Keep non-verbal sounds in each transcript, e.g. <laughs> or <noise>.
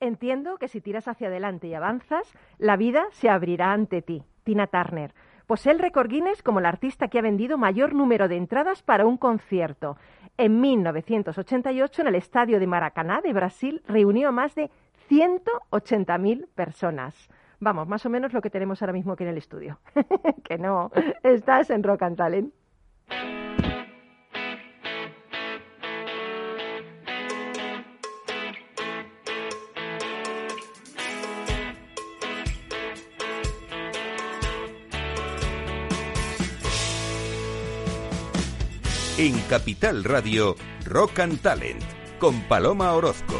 Entiendo que si tiras hacia adelante y avanzas, la vida se abrirá ante ti. Tina Turner. Posee el récord Guinness como la artista que ha vendido mayor número de entradas para un concierto. En 1988, en el estadio de Maracaná de Brasil, reunió a más de 180.000 personas. Vamos, más o menos lo que tenemos ahora mismo aquí en el estudio. <laughs> que no, estás en Rock and Talent. En Capital Radio, Rock and Talent, con Paloma Orozco.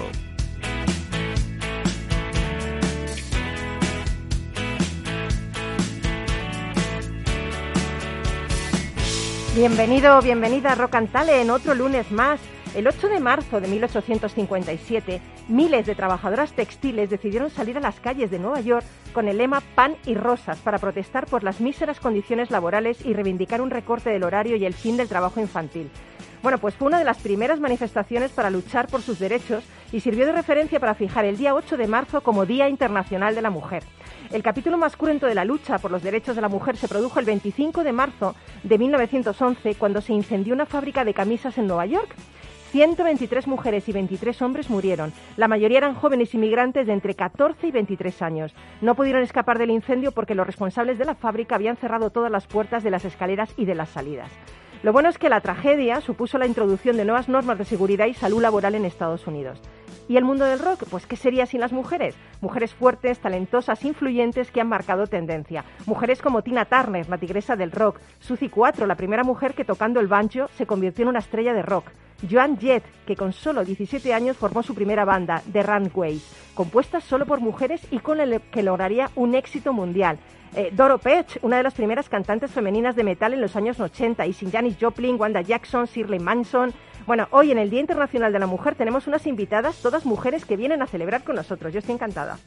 Bienvenido, bienvenida a Rock and Talent, otro lunes más. El 8 de marzo de 1857, miles de trabajadoras textiles decidieron salir a las calles de Nueva York con el lema Pan y Rosas para protestar por las míseras condiciones laborales y reivindicar un recorte del horario y el fin del trabajo infantil. Bueno, pues fue una de las primeras manifestaciones para luchar por sus derechos y sirvió de referencia para fijar el día 8 de marzo como Día Internacional de la Mujer. El capítulo más cruento de la lucha por los derechos de la mujer se produjo el 25 de marzo de 1911 cuando se incendió una fábrica de camisas en Nueva York. 123 mujeres y 23 hombres murieron. La mayoría eran jóvenes inmigrantes de entre 14 y 23 años. No pudieron escapar del incendio porque los responsables de la fábrica habían cerrado todas las puertas de las escaleras y de las salidas. Lo bueno es que la tragedia supuso la introducción de nuevas normas de seguridad y salud laboral en Estados Unidos. ¿Y el mundo del rock? Pues ¿qué sería sin las mujeres? Mujeres fuertes, talentosas, influyentes que han marcado tendencia. Mujeres como Tina Turner, la tigresa del rock. Suzy 4, la primera mujer que tocando el banjo se convirtió en una estrella de rock. Joan Jett, que con solo 17 años formó su primera banda, The Runways, compuesta solo por mujeres y con el que lograría un éxito mundial. Eh, Doro Pech, una de las primeras cantantes femeninas de metal en los años 80, y sin Janis Joplin, Wanda Jackson, Shirley Manson. Bueno, hoy en el Día Internacional de la Mujer tenemos unas invitadas, todas mujeres que vienen a celebrar con nosotros. Yo estoy encantada.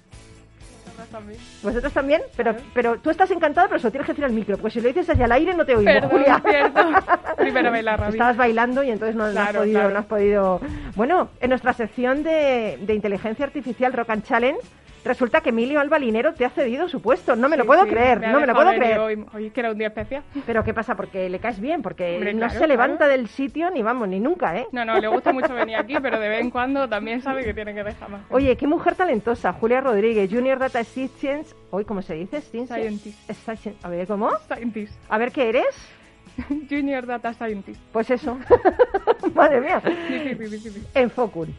También. ¿Vosotros también? Pero, pero tú estás encantada, pero se lo tienes que decir al micro, porque si lo dices hacia el aire no te oímos, Perdón, Julia. cierto. <laughs> Primero bailar, Ravi. Estabas bailando y entonces no, no has Claro, podido, claro. no has podido... Bueno, en nuestra sección de, de inteligencia artificial Rock and Challenge, resulta que Emilio Albalinero te ha cedido su puesto. No me lo puedo sí, creer, no me lo puedo creer. Hoy, hoy que era un día especial. Pero ¿qué pasa? Porque le caes bien, porque Hombre, no claro, se claro. levanta del sitio ni vamos, ni nunca, ¿eh? No, no, le gusta mucho venir aquí, pero de vez en cuando también sabe que tiene que dejar más. Oye, qué mujer talentosa, Julia Rodríguez, Junior Data Science, hoy cómo se dice, Scientist. Scientist. A ver, ¿cómo? Scientist. A ver, ¿qué eres? <laughs> Junior Data Scientist. Pues eso. <laughs> Madre mía. Sí, sí, sí, sí, sí. En Focus.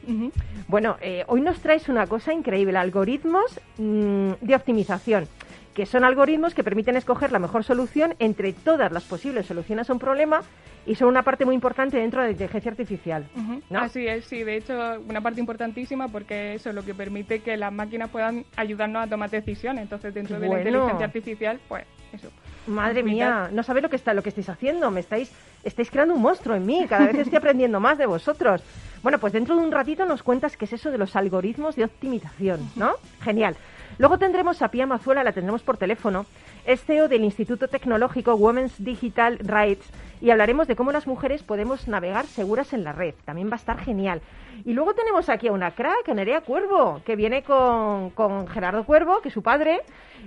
Bueno, eh, hoy nos traes una cosa increíble, algoritmos mm, de optimización, que son algoritmos que permiten escoger la mejor solución entre todas las posibles soluciones a un problema y son una parte muy importante dentro de la inteligencia artificial. Ujú. ¿no? Así es, sí. De hecho, una parte importantísima porque eso es lo que permite que las máquinas puedan ayudarnos a tomar decisiones. Entonces, dentro de la inteligencia artificial, pues eso. Madre mía, no sabéis lo que está, lo que estáis haciendo, me estáis, estáis creando un monstruo en mí, cada vez estoy aprendiendo más de vosotros. Bueno, pues dentro de un ratito nos cuentas qué es eso de los algoritmos de optimización, ¿no? Genial. Luego tendremos a Pia Mazuela, la tendremos por teléfono, es CEO del Instituto Tecnológico Women's Digital Rights y hablaremos de cómo las mujeres podemos navegar seguras en la red. También va a estar genial. Y luego tenemos aquí a una crack, a Nerea Cuervo, que viene con, con Gerardo Cuervo, que es su padre,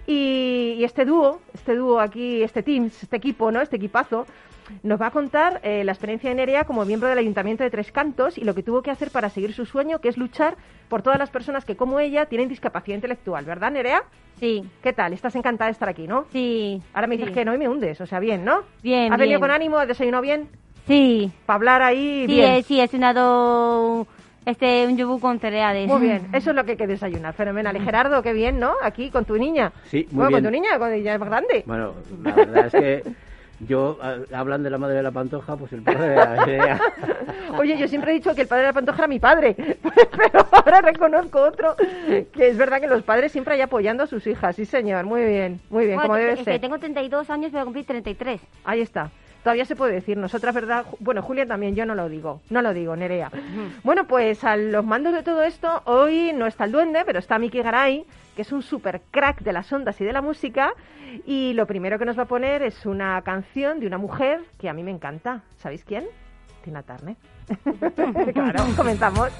y, y este dúo, este dúo aquí, este team, este equipo, ¿no? Este equipazo, nos va a contar eh, la experiencia de Nerea como miembro del Ayuntamiento de Tres Cantos y lo que tuvo que hacer para seguir su sueño, que es luchar por todas las personas que, como ella, tienen discapacidad intelectual, ¿verdad, Nerea? Sí, ¿Qué tal? Estás encantada de estar aquí, ¿no? sí. Ahora me dices sí. que no y me hundes, o sea, bien, ¿no? Bien, ¿Has venido con ánimo? ¿Has desayunado bien? Sí, Para hablar ahí sí, bien. eh, sí, he cenado este, un yogur con cereales. Muy bien, eso es lo que hay que desayunar, fenomenal. Y Gerardo, qué bien, ¿no? Aquí con tu niña. Sí, muy bueno, bien. con tu niña, cuando ya es grande. Bueno, la verdad es que yo, a- hablan de la madre de la pantoja, pues el padre de la <laughs> idea. Oye, yo siempre he dicho que el padre de la pantoja era mi padre, <laughs> pero ahora reconozco otro, que es verdad que los padres siempre hay apoyando a sus hijas. Sí, señor, muy bien, muy bien, Bueno, como debe es que ser. tengo 32 años, voy a cumplir 33. Ahí está. Todavía se puede decir, nosotras, ¿verdad? Bueno, Julia también, yo no lo digo, no lo digo, Nerea. Bueno, pues a los mandos de todo esto, hoy no está el duende, pero está Miki Garay, que es un super crack de las ondas y de la música, y lo primero que nos va a poner es una canción de una mujer que a mí me encanta. ¿Sabéis quién? Tina Turner. <laughs> claro, comenzamos.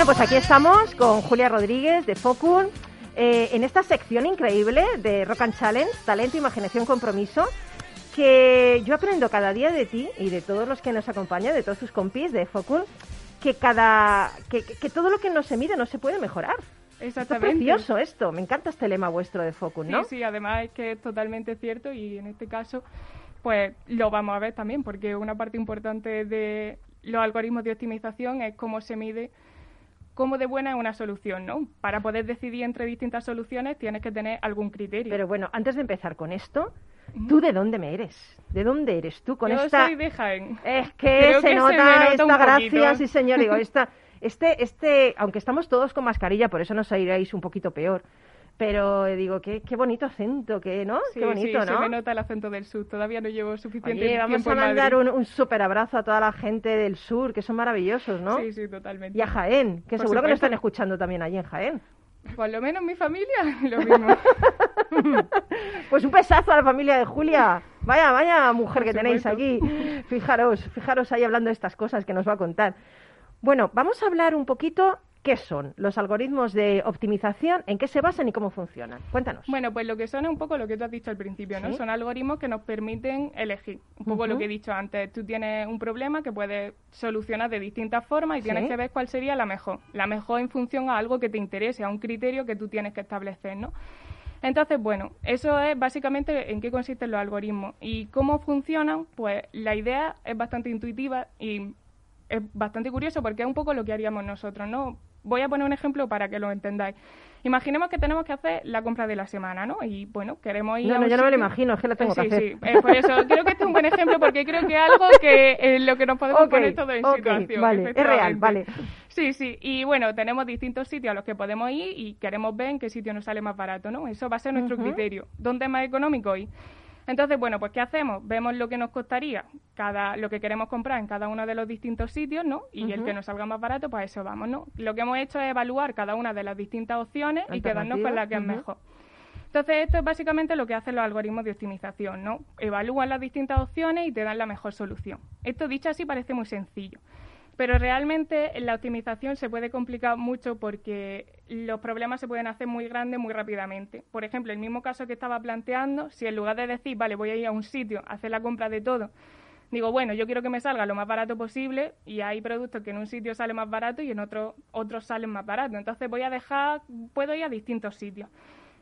Bueno, pues aquí estamos con Julia Rodríguez de Focun eh, en esta sección increíble de Rock and Challenge, talento, imaginación, compromiso, que yo aprendo cada día de ti y de todos los que nos acompañan, de todos tus compis de Focun, que cada que, que todo lo que no se mide no se puede mejorar. Exactamente. Es precioso esto, me encanta este lema vuestro de Focus, ¿no? Sí, sí, además es que es totalmente cierto y en este caso pues lo vamos a ver también porque una parte importante de los algoritmos de optimización es cómo se mide cómo de buena es una solución, ¿no? Para poder decidir entre distintas soluciones tienes que tener algún criterio. Pero bueno, antes de empezar con esto, ¿tú de dónde me eres? ¿De dónde eres tú con Yo esta...? soy de Jaén. Es que se que se nota me nota esta gracia, sí señor, digo, esta, este, este, aunque estamos todos con mascarilla, por eso nos oiréis un poquito peor, pero eh, digo, qué, qué bonito acento, que, ¿no? Sí, qué bonito, sí, ¿no? se me nota el acento del sur. Todavía no llevo suficiente Oye, vamos tiempo a mandar un, un súper abrazo a toda la gente del sur, que son maravillosos, ¿no? Sí, sí, totalmente. Y a Jaén, que Por seguro que lo están escuchando también allí en Jaén. Por lo menos mi familia, <laughs> lo mismo. <laughs> Pues un besazo a la familia de Julia. Vaya, vaya mujer que tenéis aquí. Fijaros, fijaros ahí hablando de estas cosas que nos va a contar. Bueno, vamos a hablar un poquito qué son los algoritmos de optimización, en qué se basan y cómo funcionan. Cuéntanos. Bueno, pues lo que son es un poco lo que tú has dicho al principio, ¿no? Sí. Son algoritmos que nos permiten elegir. Un poco lo que he dicho antes. Tú tienes un problema que puedes solucionar de distintas formas y tienes Sí. que ver cuál sería la mejor. La mejor en función a algo que te interese, a un criterio que tú tienes que establecer, ¿no? Entonces, bueno, eso es básicamente en qué consisten los algoritmos. ¿Y cómo funcionan? Pues la idea es bastante intuitiva y es bastante curioso porque es un poco lo que haríamos nosotros, ¿no? Voy a poner un ejemplo para que lo entendáis. Imaginemos que tenemos que hacer la compra de la semana, ¿no? Y bueno, queremos ir No, a no, yo no me lo imagino, es que lo tengo sí, que hacer. Sí, eh, por eso <laughs> creo que este es un buen ejemplo porque creo que es algo que en lo que nos podemos poner todo en situación. vale, es real, vale. Sí, sí, y bueno, tenemos distintos sitios a los que podemos ir y queremos ver en qué sitio nos sale más barato, ¿no? Eso va a ser nuestro criterio. ¿Dónde es más económico ir? Entonces, bueno, pues ¿qué hacemos? Vemos lo que nos costaría cada lo que queremos comprar en cada uno de los distintos sitios, ¿no? Y el que nos salga más barato, pues a eso vamos, ¿no? Lo que hemos hecho es evaluar cada una de las distintas opciones y quedarnos con la que es mejor. Entonces, esto es básicamente lo que hacen los algoritmos de optimización, ¿no? Evalúan las distintas opciones y te dan la mejor solución. Esto dicho así parece muy sencillo. Pero realmente la optimización se puede complicar mucho porque los problemas se pueden hacer muy grandes muy rápidamente. Por ejemplo, el mismo caso que estaba planteando, si en lugar de decir, vale, voy a ir a un sitio a hacer la compra de todo, digo, bueno, yo quiero que me salga lo más barato posible y hay productos que en un sitio sale más barato y en otro otros salen más baratos. Entonces voy a dejar, puedo ir a distintos sitios.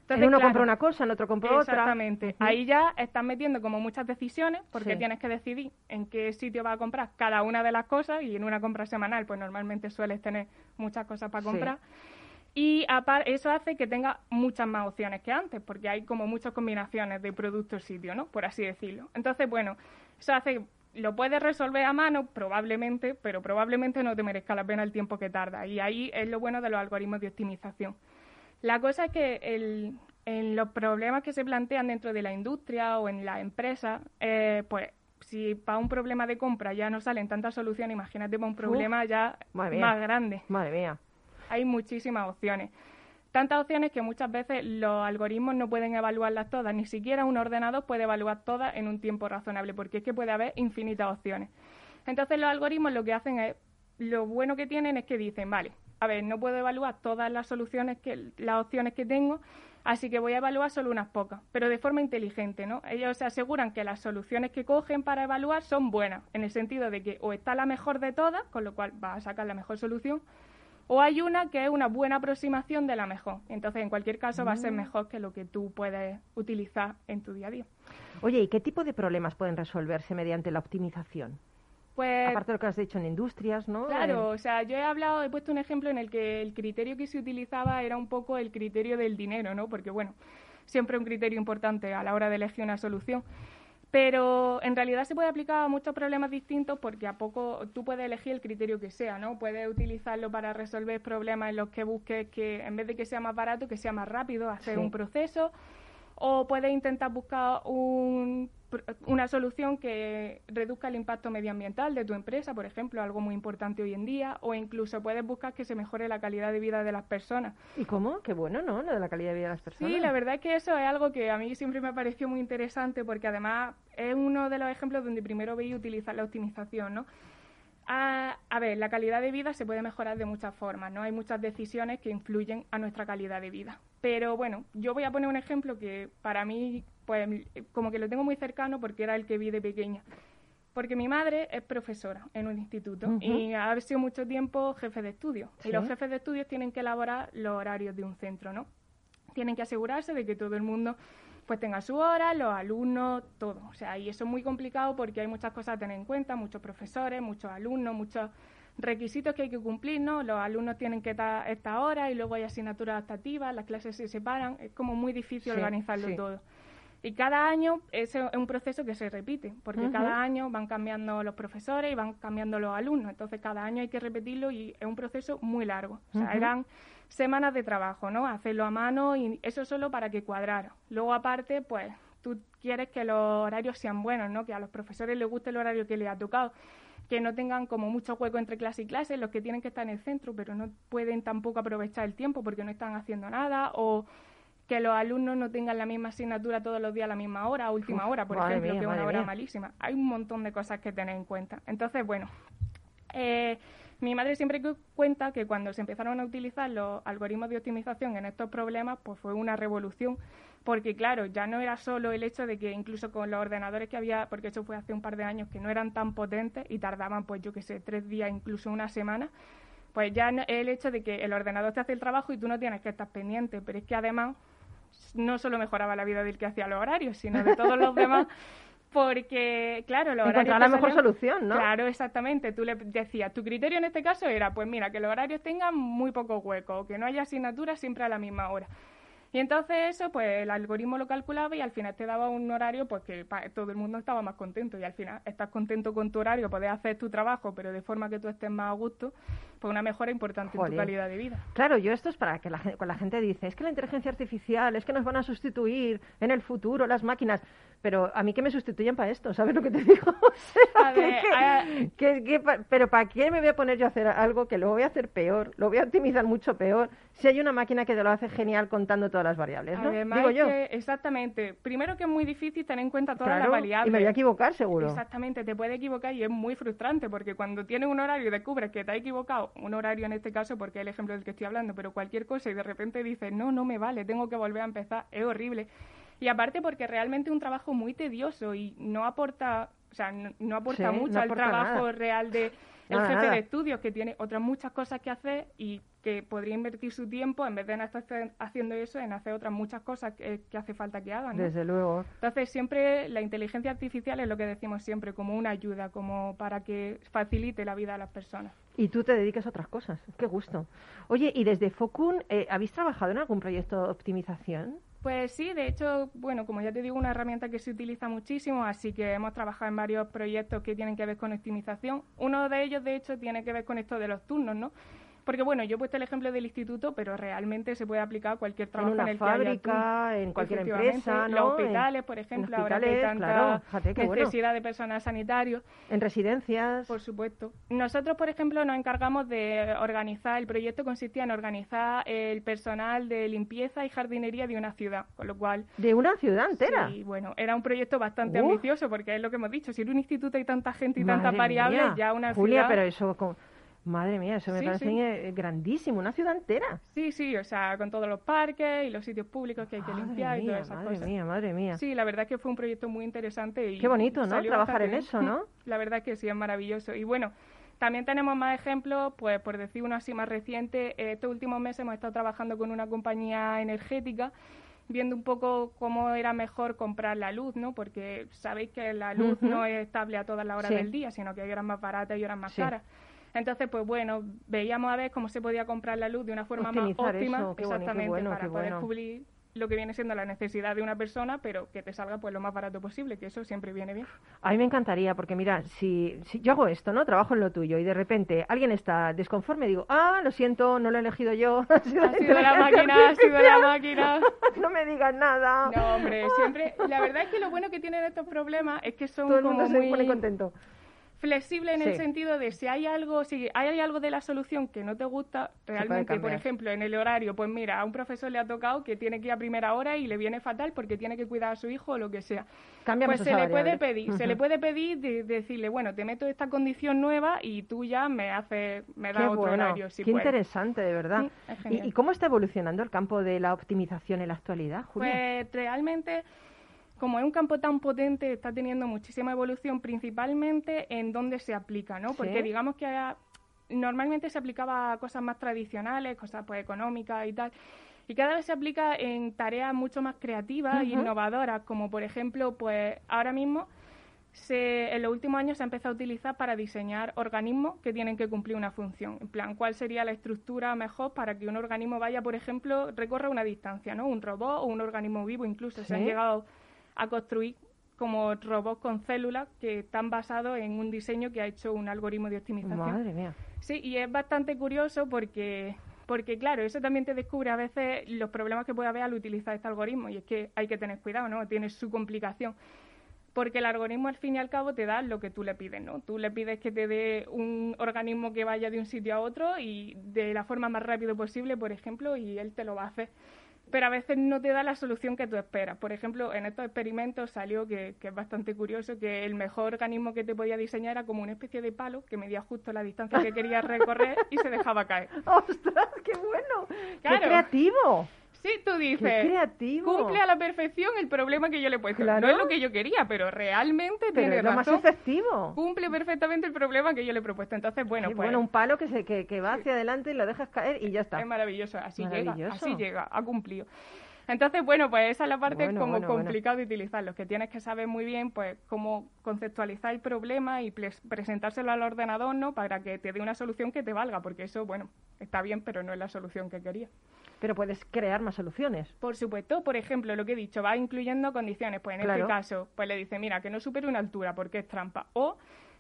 Entonces, en uno claro, compra una cosa, en otro compra otra. Exactamente. Ahí ya estás metiendo como muchas decisiones porque Sí. tienes que decidir en qué sitio vas a comprar cada una de las cosas y en una compra semanal pues normalmente sueles tener muchas cosas para Sí. Y eso hace que tenga muchas más opciones que antes, porque hay como muchas combinaciones de productos sitio, ¿no? Por así decirlo. Entonces, bueno, eso hace que lo puedes resolver a mano, probablemente, pero probablemente no te merezca la pena el tiempo que tarda. Y ahí es lo bueno de los algoritmos de optimización. La cosa es que el- en los problemas que se plantean dentro de la industria o en la empresa, eh, pues si para un problema de compra ya no salen tantas soluciones, imagínate para un problema ya más grande. Madre mía. Hay muchísimas opciones. Tantas opciones que muchas veces los algoritmos no pueden evaluarlas todas, ni siquiera un ordenador puede evaluar todas en un tiempo razonable, porque es que puede haber infinitas opciones. Entonces los algoritmos lo que hacen es, lo bueno que tienen es que dicen, vale, a ver, no puedo evaluar todas las soluciones que, las opciones que tengo, así que voy a evaluar solo unas pocas, pero de forma inteligente, ¿no? Ellos se aseguran que las soluciones que cogen para evaluar son buenas, en el sentido de que o está la mejor de todas, con lo cual va a sacar la mejor solución, o hay una que es una buena aproximación de la mejor. Entonces, en cualquier caso, va a Mm. ser mejor que lo que tú puedes utilizar en tu día a día. Oye, ¿y qué tipo de problemas pueden resolverse mediante la optimización? Pues, Aparte de lo que has dicho en industrias, ¿no? claro, Eh, o sea, yo he hablado, he puesto un ejemplo en el que el criterio que se utilizaba era un poco el criterio del dinero, ¿no? Porque, bueno, siempre un criterio importante a la hora de elegir una solución. Pero en realidad se puede aplicar a muchos problemas distintos porque a poco tú puedes elegir el criterio que sea, ¿no? Puedes utilizarlo para resolver problemas en los que busques que en vez de que sea más barato, que sea más rápido, hacer Sí. un proceso. O puedes intentar buscar un, una solución que reduzca el impacto medioambiental de tu empresa, por ejemplo, algo muy importante hoy en día. O incluso puedes buscar que se mejore la calidad de vida de las personas. ¿Y cómo? Qué bueno, ¿no? Lo de la calidad de vida de las personas. Sí, la verdad es que eso es algo que a mí siempre me ha parecido muy interesante porque además es uno de los ejemplos donde primero veis utilizar la optimización, ¿no? A, a, ver, la calidad de vida se puede mejorar de muchas formas, ¿no? Hay muchas decisiones que influyen a nuestra calidad de vida. Pero bueno, yo voy a poner un ejemplo que para mí, pues, como que lo tengo muy cercano porque era el que vi de pequeña. Porque mi madre es profesora en un instituto y ha sido mucho tiempo jefe de estudio. Y los jefes de estudios tienen que elaborar los horarios de un centro, ¿no? Tienen que asegurarse de que todo el mundo pues tenga su hora, los alumnos, todo. O sea, y eso es muy complicado porque hay muchas cosas a tener en cuenta, muchos profesores, muchos alumnos, muchos requisitos que hay que cumplir, ¿no? Los alumnos tienen que estar esta hora y luego hay asignaturas adaptativas, las clases se separan, es como muy difícil organizarlo todo. Y cada año es un proceso que se repite, porque cada año van cambiando los profesores y van cambiando los alumnos. Entonces, cada año hay que repetirlo y es un proceso muy largo. O sea, eran semanas de trabajo, ¿no? Hacerlo a mano y eso solo para que cuadrara. Luego, aparte, pues tú quieres que los horarios sean buenos, ¿no? Que a los profesores les guste el horario que les ha tocado que no tengan como mucho hueco entre clase y clase, los que tienen que estar en el centro, pero no pueden tampoco aprovechar el tiempo porque no están haciendo nada, o que los alumnos no tengan la misma asignatura todos los días a la misma hora, a última hora, por ejemplo, que es una hora malísima. Hay un montón de cosas que tener en cuenta. Entonces, bueno, eh, mi madre siempre cuenta que cuando se empezaron a utilizar los algoritmos de optimización en estos problemas, pues fue una revolución, porque claro, ya no era solo el hecho de que incluso con los ordenadores que había, porque eso fue hace un par de años, que no eran tan potentes y tardaban, pues yo qué sé, tres días, incluso una semana, pues ya el hecho de que el ordenador te hace el trabajo y tú no tienes que estar pendiente, pero es que además no solo mejoraba la vida del que hacía los horarios, sino de todos los demás. <laughs> Porque, claro, los horarios. la mejor solución, ¿no? Claro, exactamente. Tú le decías, tu criterio en este caso era, pues mira, que los horarios tengan muy poco hueco, que no haya asignaturas siempre a la misma hora. Y entonces eso, pues el algoritmo lo calculaba y al final te daba un horario pues que todo el mundo estaba más contento. Y al final estás contento con tu horario, puedes hacer tu trabajo, pero de forma que tú estés más a gusto, pues una mejora importante en tu calidad de vida. Claro, yo esto es para que la, cuando la gente dice, es que la inteligencia artificial, es que nos van a sustituir en el futuro las máquinas pero a mí que me sustituyen para esto, ¿sabes lo que te digo? pero ¿para qué me voy a poner yo a hacer algo que lo voy a hacer peor? Lo voy a optimizar mucho peor si hay una máquina que te lo hace genial contando todas las variables, ¿no? digo yo. exactamente. Primero que es muy difícil tener en cuenta todas las variables. Y me voy a equivocar, seguro. Exactamente, te puede equivocar y es muy frustrante porque cuando tienes un horario y descubres que te ha equivocado, un horario en este caso porque es el ejemplo del que estoy hablando, pero cualquier cosa y de repente dices, no, no me vale, tengo que volver a empezar, es horrible. Y aparte porque realmente es un trabajo muy tedioso y no aporta, o sea, no, aporta mucho al trabajo real de el jefe de estudios que tiene otras muchas cosas que hacer y que podría invertir su tiempo en vez de estar haciendo eso en hacer otras muchas cosas que, hace falta que hagan. Desde luego. Entonces siempre la inteligencia artificial es lo que decimos siempre como una ayuda, como para que facilite la vida a las personas. Y tú te dedicas a otras cosas. Qué gusto. Oye, ¿y desde Focun eh, habéis trabajado en algún proyecto de optimización? Pues sí, de hecho, bueno, como ya te digo, una herramienta que se utiliza muchísimo, así que hemos trabajado en varios proyectos que tienen que ver con optimización. Uno de ellos, de hecho, tiene que ver con esto de los turnos, ¿no? Porque bueno, yo he puesto el ejemplo del instituto, pero realmente se puede aplicar a cualquier trabajo en, una el fábrica, en cualquier empresa, ¿no? Los hospitales, por ejemplo, ahora que hay tanta necesidad de personal sanitario. En residencias. Por supuesto. Nosotros, por ejemplo, nos encargamos de organizar, el proyecto consistía en organizar el personal de limpieza y jardinería de una ciudad, con lo cual... ¿De una ciudad entera? Sí, bueno, era un proyecto bastante ambicioso, porque es lo que hemos dicho, si en un instituto hay tanta gente y tantas variables, ya una Julia, ciudad... pero eso... Madre mía, eso me parece grandísimo, una ciudad entera. Sí, sí, o sea, con todos los parques y los sitios públicos que hay que limpiar y todas esas madre cosas. Madre mía, madre mía. Sí, la verdad es que fue un proyecto muy interesante y Qué bonito, ¿no? Trabajar en eso, ¿no? <laughs> La verdad es que sí, es maravilloso. Y bueno, también tenemos más ejemplos, pues por decir uno así más reciente, estos últimos meses hemos estado trabajando con una compañía energética viendo un poco cómo era mejor comprar la luz, ¿no? Porque sabéis que la luz no es estable a todas las horas del día, sino que hay horas más baratas y horas más caras. Entonces, pues bueno, veíamos a ver cómo se podía comprar la luz de una forma más óptima, exactamente, para poder cubrir lo que viene siendo la necesidad de una persona, pero que te salga pues lo más barato posible, que eso siempre viene bien. A mí me encantaría, porque mira, si, si yo hago esto, ¿no? Trabajo en lo tuyo y de repente alguien está desconforme, digo, ah, lo siento, no lo he elegido yo. <laughs> ha sido, la máquina, ha sido la máquina. <laughs> no me digas nada. No, hombre, siempre. La verdad es que lo bueno que tienen estos problemas es que son Todo el como mundo muy... se pone contento flexible en el sentido de si hay algo, si hay algo de la solución que no te gusta, realmente, por ejemplo, en el horario, pues mira, a un profesor le ha tocado que tiene que ir a primera hora y le viene fatal porque tiene que cuidar a su hijo o lo que sea. Cámbiame Pues se le puede pedir, se le puede pedir de, de decirle, bueno, te meto esta condición nueva y tú ya me haces, me das otro bueno, horario si qué puedes. interesante, de verdad. Sí, ¿Y, y cómo está evolucionando el campo de la optimización en la actualidad, Julia? Pues realmente, como es un campo tan potente, está teniendo muchísima evolución, principalmente en dónde se aplica, ¿no? Porque Sí. digamos que normalmente se aplicaba a cosas más tradicionales, cosas pues económicas y tal. Y cada vez se aplica en tareas mucho más creativas e Ujú. innovadoras, como por ejemplo, pues ahora mismo se, en los últimos años se ha empezado a utilizar para diseñar organismos que tienen que cumplir una función. En plan, ¿cuál sería la estructura mejor para que un organismo vaya, por ejemplo, recorra una distancia, ¿no? Un robot o un organismo vivo incluso. Se han llegado a construir como robots con células que están basados en un diseño que ha hecho un algoritmo de optimización. Madre mía. Sí, y es bastante curioso porque, porque, claro, eso también te descubre a veces los problemas que puede haber al utilizar este algoritmo. Y es que hay que tener cuidado, ¿no? Tiene su complicación. Porque el algoritmo, al fin y al cabo, te da lo que tú le pides, ¿no? Tú le pides que te dé un organismo que vaya de un sitio a otro y de la forma más rápido posible, por ejemplo, y él te lo va a hacer. Pero a veces no te da la solución que tú esperas. Por ejemplo, en estos experimentos salió que, que es bastante curioso que el mejor organismo que te podía diseñar era como una especie de palo que medía justo la distancia que querías recorrer y se dejaba caer. <laughs> ¡Ostras, qué bueno! Claro. ¡Qué creativo! Sí, tú dices, ¡Qué creativo! cumple a la perfección el problema que yo le he puesto. Claro. No es lo que yo quería, pero realmente Pero tiene es lo más efectivo. Cumple perfectamente el problema que yo le he propuesto. Entonces, bueno, Qué pues bueno, un palo que, se, que, que va hacia adelante y lo dejas caer y ya está. es maravilloso. Así Maravilloso. llega, así llega, ha cumplido. Entonces, bueno, pues esa es la parte Bueno, como bueno, bueno. complicada de utilizarlos, que tienes que saber muy bien, pues, cómo conceptualizar el problema y pres- presentárselo al ordenador, ¿no? Para que te dé una solución que te valga, porque eso, bueno, está bien, pero no es la solución que quería. Pero puedes crear más soluciones. Por supuesto, por ejemplo, lo que he dicho, va incluyendo condiciones. Pues en Claro. este caso, pues le dice, mira, que no supere una altura porque es trampa. O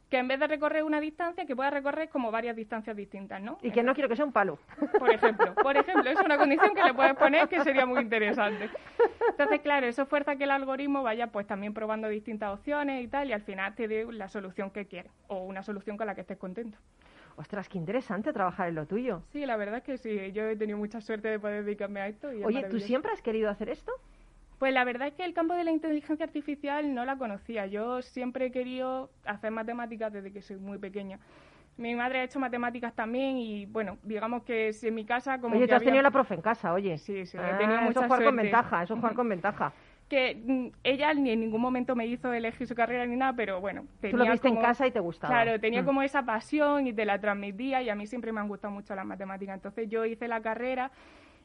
que en vez de recorrer una distancia, que pueda recorrer como varias distancias distintas, ¿no? Y que no quiero que sea un palo. Por ejemplo, por <laughs> ejemplo, es una condición que le puedes poner que sería muy interesante. Entonces, claro, eso fuerza que el algoritmo vaya pues también probando distintas opciones y tal, y al final te dé la solución que quieres, o una solución con la que estés contento. Ostras, qué interesante trabajar en lo tuyo. Sí, la verdad es que sí, yo he tenido mucha suerte de poder dedicarme a esto. Y es Oye, ¿tú maravilloso. siempre has querido hacer esto? Pues la verdad es que el campo de la inteligencia artificial no la conocía. Yo siempre he querido hacer matemáticas desde que soy muy pequeña. Mi madre ha hecho matemáticas también y, bueno, digamos que si en mi casa como Oye, que tú has había- tenido la profe en casa, oye. Sí, sí, he Ah, eso es jugar con ventaja, eso es jugar <laughs> con ventaja. Que mm, ella ni en ningún momento me hizo elegir su carrera ni nada, pero bueno, tenía Tú lo viste en casa y te gustaba. Claro, tenía Mm. como esa pasión y te la transmitía y a mí siempre me han gustado mucho las matemáticas. Entonces yo hice la carrera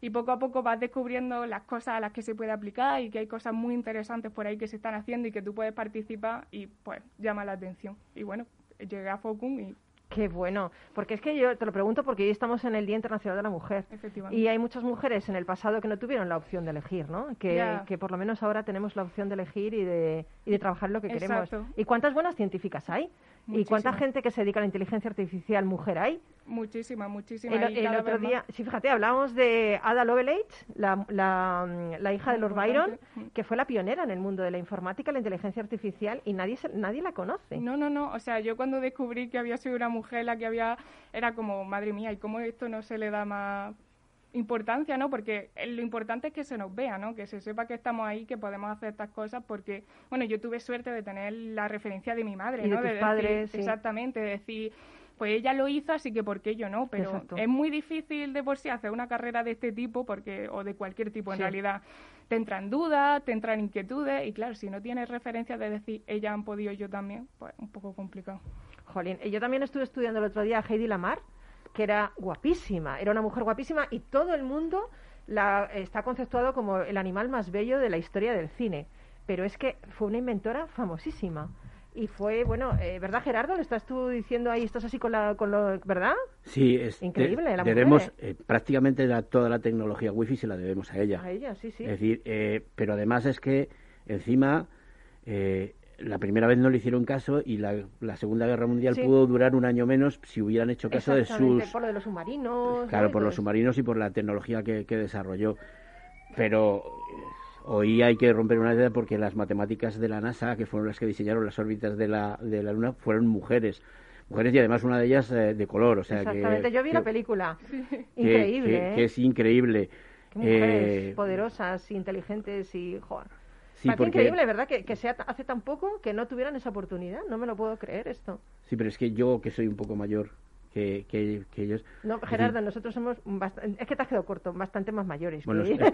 y poco a poco vas descubriendo las cosas a las que se puede aplicar y que hay cosas muy interesantes por ahí que se están haciendo y que tú puedes participar y pues llama la atención. Y bueno, llegué a Focum y Qué bueno, porque es que yo te lo pregunto porque hoy estamos en el Día Internacional de la Mujer efectivamente. y hay muchas mujeres en el pasado que no tuvieron la opción de elegir, ¿no? Que, que por lo menos ahora tenemos la opción de elegir y de, y de trabajar lo que queremos. Exacto. ¿Y cuántas buenas científicas hay? ¿Y cuánta gente que se dedica a la inteligencia artificial mujer hay? Muchísima, muchísima. El, otro día, sí, fíjate, hablábamos de Ada Lovelace, la, la, la hija de Lord Byron, que fue la pionera en el mundo de la informática, la inteligencia artificial, y nadie, se- nadie la conoce. No, no, no. O sea, yo cuando descubrí que había sido una mujer la que había, era como, madre mía, ¿y cómo esto no se le da más importancia, no? Porque lo importante es que se nos vea, ¿no? Que se sepa que estamos ahí, que podemos hacer estas cosas, porque, bueno, yo tuve suerte de tener la referencia de mi madre, Y de ¿no? tus decir- padres, sí. Exactamente, de decir, pues ella lo hizo, así que ¿por qué yo no? Pero Exacto. es muy difícil de por sí hacer una carrera de este tipo, porque o de cualquier tipo en realidad. Te entran dudas, te entran inquietudes, y claro, si no tienes referencias de decir, ella han podido, yo también, pues un poco complicado. Jolín, yo también estuve estudiando el otro día a Heidi Lamar, que era guapísima, era una mujer guapísima y todo el mundo la está conceptuado como el animal más bello de la historia del cine. Pero es que fue una inventora famosísima. Y fue, bueno, eh, ¿verdad Gerardo? ¿Lo estás tú diciendo ahí? ¿Estás así con, la, con lo, ¿verdad? Sí, es Increíble, la debemos eh, prácticamente la- toda la tecnología wifi se la debemos a ella. A ella, sí, sí. Es decir, eh, pero además es que encima eh, la primera vez no le hicieron caso y la, la Segunda Guerra Mundial Sí. pudo durar un año menos si hubieran hecho caso de sus por lo de los submarinos. claro ¿no? por los todo submarinos y por la tecnología que, que desarrolló. Pero Hoy hay que romper una idea porque las matemáticas de la NASA, que fueron las que diseñaron las órbitas de la, de la Luna, fueron mujeres. Mujeres y además una de ellas eh, de color, o sea Exactamente, que, yo vi que- la película. que- Increíble, que, ¿eh? que es increíble. Qué mujeres Eh, poderosas, inteligentes y... Joder. Sí, qué porque- increíble, ¿verdad? Que, que sea hace tan poco que no tuvieran esa oportunidad. No me lo puedo creer esto. Sí, pero es que yo, que soy un poco mayor que, que, que ellos... No, en Gerardo, nosotros somos... bast- Es que te has quedado corto, bastante más mayores. Bueno, que es que,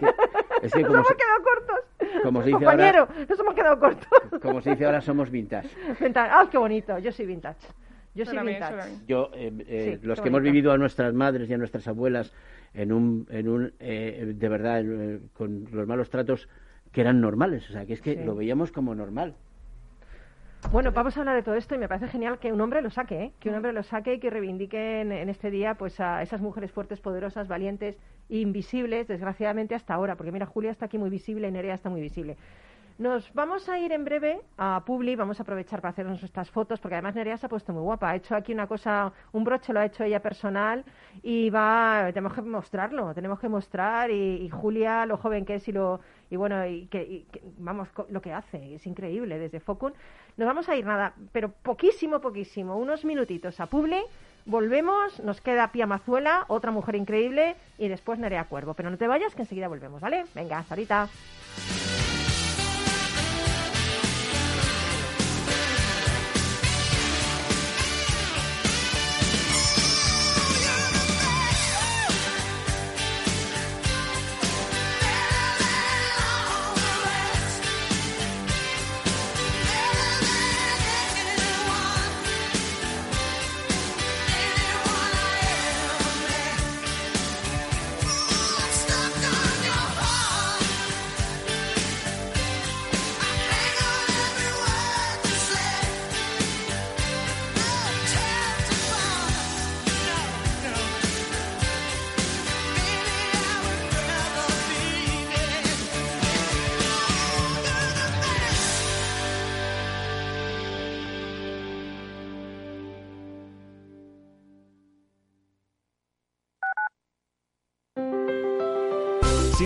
es que <laughs> Nos como, hemos se, quedado cortos. como se dice Compañero, ahora- nos hemos quedado cortos. como se dice ahora, <laughs> somos vintage. <laughs> Vintage. ¡Ah, qué bonito! Yo soy vintage. Yo soy vintage. Yo, eh, eh, Sí, los que hemos vivido a nuestras madres y a nuestras abuelas en un, en un eh, de verdad, eh, con los malos tratos que eran normales, o sea, que es que Sí. lo veíamos como normal. Bueno, vamos a hablar de todo esto y me parece genial que un hombre lo saque, ¿eh? que un hombre lo saque y que reivindique en, en este día pues a esas mujeres fuertes, poderosas, valientes e invisibles, desgraciadamente hasta ahora, porque mira, Julia está aquí muy visible y Nerea está muy visible. Nos vamos a ir en breve a Publi, vamos a aprovechar para hacernos estas fotos, porque además Nerea se ha puesto muy guapa, ha hecho aquí una cosa, un broche lo ha hecho ella personal y va, tenemos que mostrarlo, tenemos que mostrar y, Julia, lo joven que es y lo, y bueno, y que, vamos, lo que hace, es increíble desde Focun. Nos vamos a ir nada, pero poquísimo, poquísimo, unos minutitos a Publi, volvemos, nos queda Pia Mazuela, otra mujer increíble y después Nerea Cuervo, pero no te vayas que enseguida volvemos, ¿vale? Venga, hasta ahorita.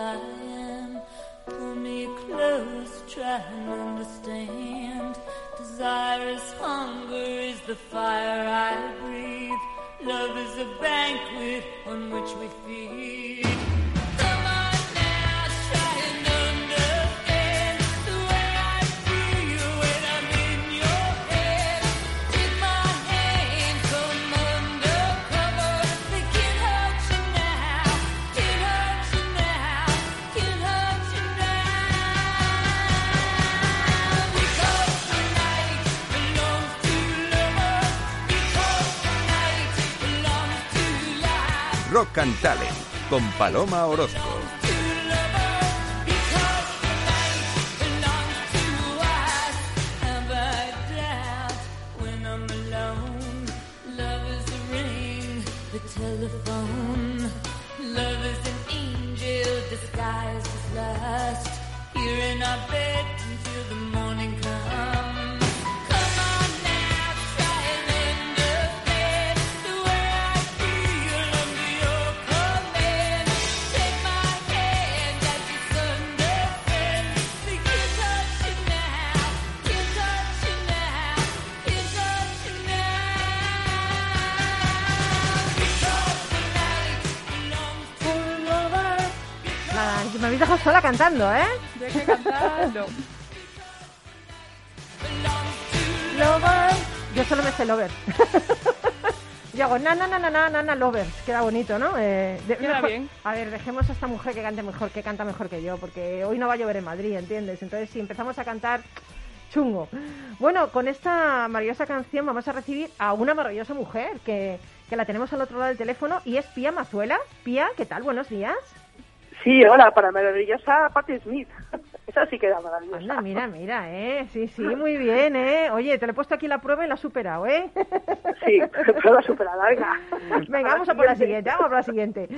I am. Pull me close, try and understand. Desirous hunger is the fire I breathe. Love is a banquet on which we feed. Rock Talent con Paloma Orozco. Sola cantando, ¿eh? No. Yo solo me sé Lover. <laughs> Yo hago na na na na na na na Lovers. Queda bonito, ¿no? Eh, de- Queda mejor- bien. A ver, dejemos a esta mujer que cante mejor, que canta mejor que yo, porque hoy no va a llover en Madrid, ¿entiendes? Entonces, si empezamos a cantar chungo. Bueno, con esta maravillosa canción vamos a recibir a una maravillosa mujer que, que la tenemos al otro lado del teléfono y es Pía Mazuela. Pía, ¿qué tal? Buenos días. Sí, hola, para maravillosa Patti Smith. <laughs> Esa sí queda maravillosa. Anda, mira, mira, ¿eh? Sí, sí, muy bien, ¿eh? Oye, te lo he puesto aquí la prueba y la has superado, ¿eh? <laughs> Sí, prueba superada, venga. <laughs> Venga, vamos a por la siguiente, vamos a por la siguiente.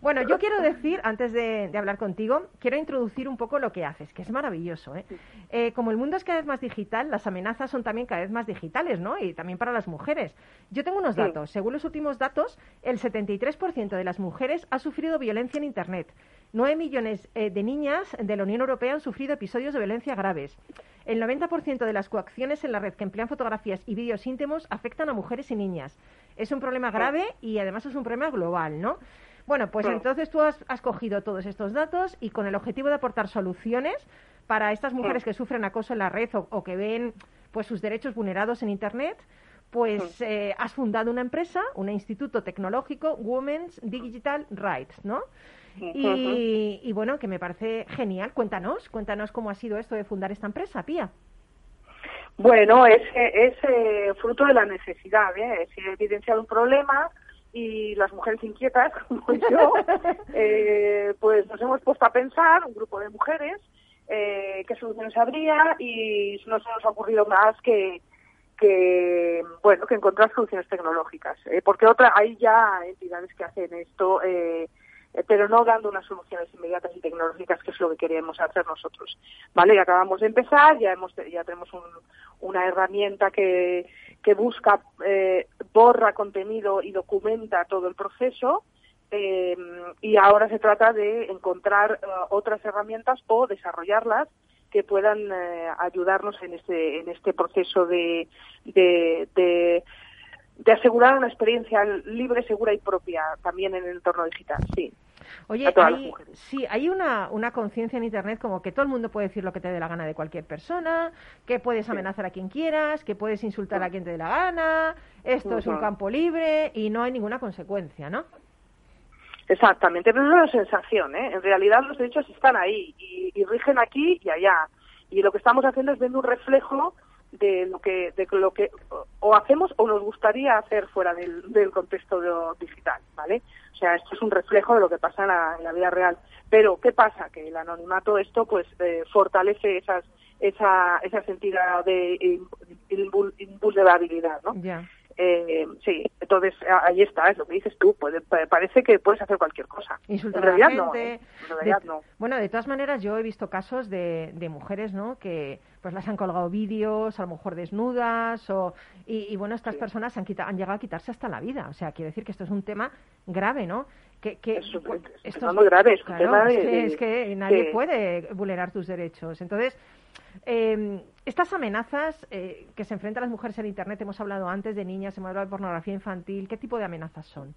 Bueno, yo quiero decir, antes de, de hablar contigo, quiero introducir un poco lo que haces, que es maravilloso. ¿eh? Eh, como el mundo es cada vez más digital, las amenazas son también cada vez más digitales, ¿no? Y también para las mujeres. Yo tengo unos Sí. datos. Según los últimos datos, el 73% de las mujeres ha sufrido violencia en Internet. 9 millones eh, de niñas de la Unión Europea han sufrido episodios de violencia graves. El 90% de las coacciones en la red que emplean fotografías y vídeos íntimos afectan a mujeres y niñas. Es un problema grave y además es un problema global, ¿no? Bueno, pues entonces tú has, has cogido todos estos datos y con el objetivo de aportar soluciones para estas mujeres que sufren acoso en la red o, o que ven pues sus derechos vulnerados en Internet, pues eh, has fundado una empresa, un instituto tecnológico, Women's Digital Rights, ¿no? Y, y bueno, que me parece genial. Cuéntanos, cuéntanos cómo ha sido esto de fundar esta empresa, Pía. Bueno, es, es eh, fruto de la necesidad, ¿eh? Se ha evidenciado un problema y las mujeres inquietas, <laughs> como yo, <laughs> eh, pues nos hemos puesto a pensar, un grupo de mujeres, eh, qué soluciones habría y no se nos ha ocurrido más que, que bueno que encontrar soluciones tecnológicas eh, porque otra hay ya entidades que hacen esto eh, eh, pero no dando unas soluciones inmediatas y tecnológicas que es lo que queremos hacer nosotros vale y acabamos de empezar ya hemos ya tenemos un- una herramienta que que busca eh, borra contenido y documenta todo el proceso eh, y ahora se trata de encontrar eh, otras herramientas o desarrollarlas que puedan eh, ayudarnos en este en este proceso de, de, de de asegurar una experiencia libre, segura y propia también en el entorno digital, sí. Oye, hay, sí, hay una, una conciencia en Internet como que todo el mundo puede decir lo que te dé la gana de cualquier persona, que puedes amenazar a quien quieras, que puedes insultar a quien te dé la gana, esto es un campo libre y no hay ninguna consecuencia, ¿no? Exactamente, pero es una sensación, ¿eh? En realidad los derechos están ahí y, y rigen aquí y allá. Y lo que estamos haciendo es viendo un reflejo de lo que de lo que o- hacemos o nos gustaría hacer fuera del, del contexto digital, ¿vale? O sea, esto es un reflejo de lo que pasa en la, en la vida real. Pero ¿qué pasa? Que el anonimato esto pues eh, fortalece esas esa esa sentido de in- invul- invulnerabilidad, ¿no? Ya. Eh, sí, entonces ahí está, es lo que dices tú, puede, pa- parece que puedes hacer cualquier cosa. Insultar en a la realidad no. ¿eh? en realidad de, no. Bueno, de todas maneras, yo he visto casos de, de mujeres, ¿no? Que pues las han colgado vídeos, a lo mejor desnudas, o, y, y, bueno, estas personas han, quita- han llegado a quitarse hasta la vida. O sea, quiere decir que esto es un tema grave, ¿no? Que, que Es muy grave, es un claro, tema de- es que, de- es que nadie de- puede vulnerar tus derechos. Entonces, eh, estas amenazas eh, que se enfrentan las mujeres en Internet, hemos hablado antes de niñas, hemos hablado de pornografía infantil, ¿qué tipo de amenazas son?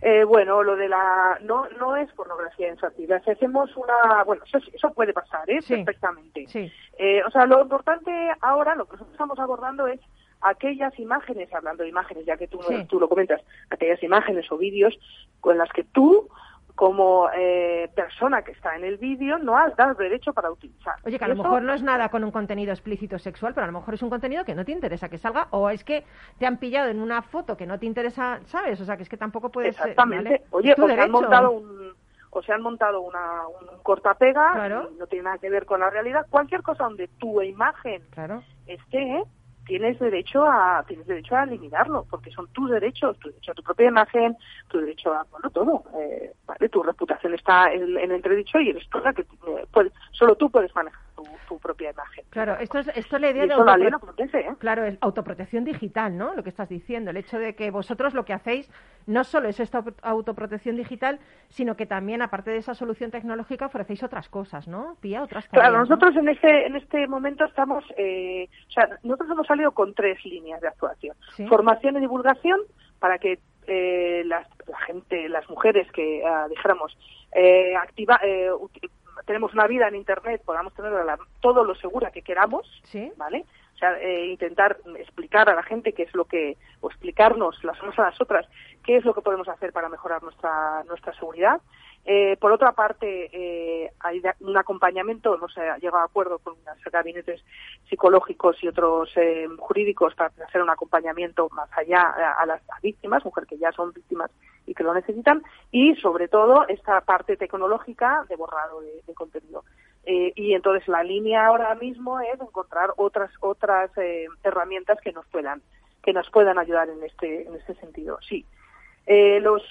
Eh, bueno, lo de la no no es pornografía infantil. Si hacemos una, bueno, eso, eso puede pasar, ¿eh? Sí. Perfectamente. Sí. Eh, o sea, lo importante ahora, lo que nosotros estamos abordando es aquellas imágenes, hablando de imágenes, ya que tú, Sí. tú lo comentas, aquellas imágenes o vídeos con las que tú, como eh, persona que está en el vídeo, no has dado derecho para utilizar. Oye, que a lo mejor no es nada con un contenido explícito sexual, pero a lo mejor es un contenido que no te interesa que salga, o es que te han pillado en una foto que no te interesa, ¿sabes? O sea, que es que tampoco puedes... Exactamente. ¿vale? Oye, Es tu o se han montado un o se han montado una, un cortapega Claro. no tiene nada que ver con la realidad. Cualquier cosa donde tu imagen Claro. esté, tienes derecho a tienes derecho a eliminarlo, porque son tus derechos, tu derecho a tu propia imagen, tu derecho a bueno todo, eh, vale, tu reputación está en, en entredicho y eres tú la que eh, puedes- solo tú puedes manejar tu, tu propia imagen. Claro, esto es, esto es la Y idea de eso la ley autopro- no protege, ¿eh? Claro, es autoprotección digital, ¿no? Lo que estás diciendo, el hecho de que vosotros lo que hacéis no solo es esta autoprotección digital, sino que también, aparte de esa solución tecnológica, ofrecéis otras cosas, ¿no? Pía, otras Claro, tareas, ¿no? nosotros en este en este momento estamos, eh, o sea, nosotros hemos salido con tres líneas de actuación: Sí. formación y divulgación para que eh, las, la gente, las mujeres que, ah, dijéramos, eh, activa, eh, tenemos una vida en Internet, podamos tener todo lo segura que queramos, Sí. ¿vale? O sea, eh, intentar explicar a la gente qué es lo que, o explicarnos las unas a las otras, qué es lo que podemos hacer para mejorar nuestra, nuestra seguridad. Eh, por otra parte, eh, hay un acompañamiento, hemos eh, llegado a acuerdo con unos gabinetes psicológicos y otros eh, jurídicos para hacer un acompañamiento más allá a, las víctimas, mujeres que ya son víctimas y que lo necesitan, y sobre todo esta parte tecnológica de borrado de, de contenido. Eh, y entonces la línea ahora mismo es encontrar otras otras eh, herramientas que nos puedan que nos puedan ayudar en este en este sentido. Sí. Eh, los